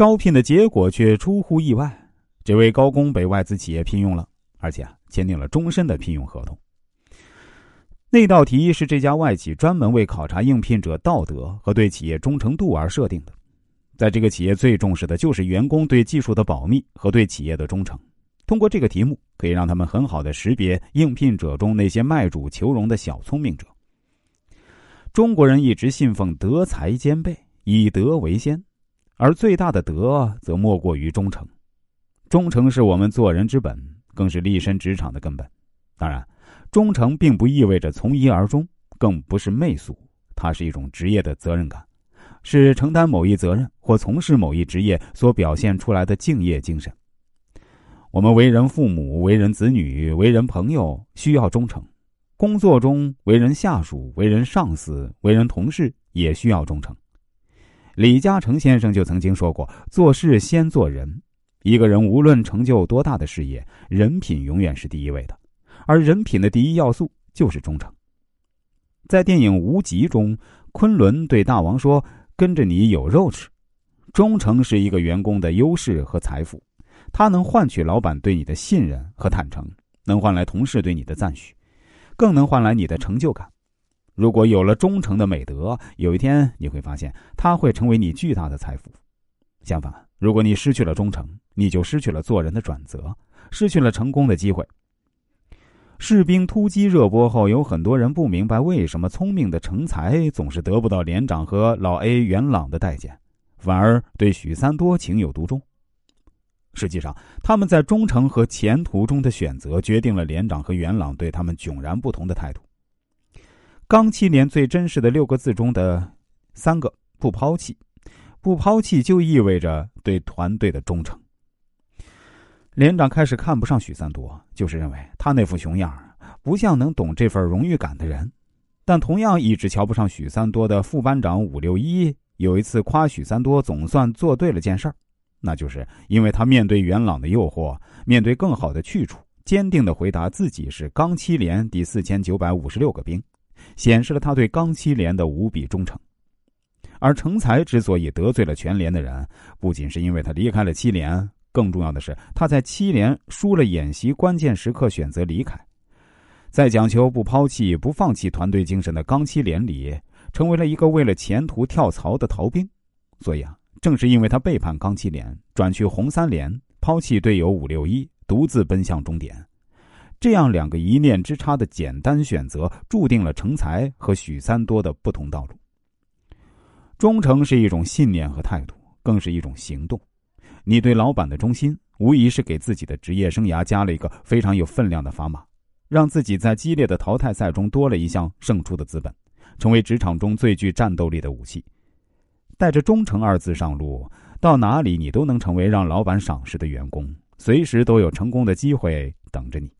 招聘的结果却出乎意外，这位高工被外资企业聘用了，而且签订了终身的聘用合同。那道题是这家外企专门为考察应聘者道德和对企业忠诚度而设定的。在这个企业最重视的就是员工对技术的保密和对企业的忠诚。通过这个题目，可以让他们很好的识别应聘者中那些卖主求荣的小聪明者。中国人一直信奉德才兼备，以德为先，而最大的德则莫过于忠诚。忠诚是我们做人之本，更是立身职场的根本。当然。忠诚并不意味着从一而终，更不是媚俗，它是一种职业的责任感，是承担某一责任或从事某一职业所表现出来的敬业精神。我们为人父母、为人子女、为人朋友，需要忠诚；工作中为人下属、为人上司、为人同事，也需要忠诚。李嘉诚先生就曾经说过：“做事先做人，一个人无论成就多大的事业，人品永远是第一位的。”而人品的第一要素就是忠诚。在电影《无极》中，昆仑对大王说：“跟着你有肉吃。”忠诚是一个员工的优势和财富，它能换取老板对你的信任和坦诚，能换来同事对你的赞许，更能换来你的成就感。如果有了忠诚的美德，有一天你会发现，它会成为你巨大的财富。相反，如果你失去了忠诚，你就失去了做人的准则，失去了成功的机会。士兵突击热播后，有很多人不明白为什么聪明的成才总是得不到连长和老 A 元朗的待见，反而对许三多情有独钟。实际上，他们在忠诚和前途中的选择，决定了连长和元朗对他们迥然不同的态度。钢七连最真实的六个字中的三个“不抛弃”，不抛弃就意味着对团队的忠诚。连长开始看不上许三多，就是认为他那副熊样不像能懂这份荣誉感的人。但同样一直瞧不上许三多的副班长伍六一，有一次夸许三多总算做对了件事儿，那就是因为他面对元朗的诱惑，面对更好的去处，坚定的回答自己是钢七连第四千九百五十六个兵，显示了他对钢七连的无比忠诚。而成才之所以得罪了全连的人，不仅是因为他离开了七连。更重要的是，他在七连输了演习关键时刻选择离开，在讲求不抛弃、不放弃团队精神的钢七连里，成为了一个为了前途跳槽的逃兵。所以啊，正是因为他背叛钢七连，转去红三连，抛弃队友五六一，独自奔向终点，这样两个一念之差的简单选择，注定了成才和许三多的不同道路。忠诚是一种信念和态度，更是一种行动。你对老板的忠心，无疑是给自己的职业生涯加了一个非常有分量的砝码，让自己在激烈的淘汰赛中多了一项胜出的资本，成为职场中最具战斗力的武器。带着“忠诚”二字上路，到哪里你都能成为让老板赏识的员工，随时都有成功的机会等着你。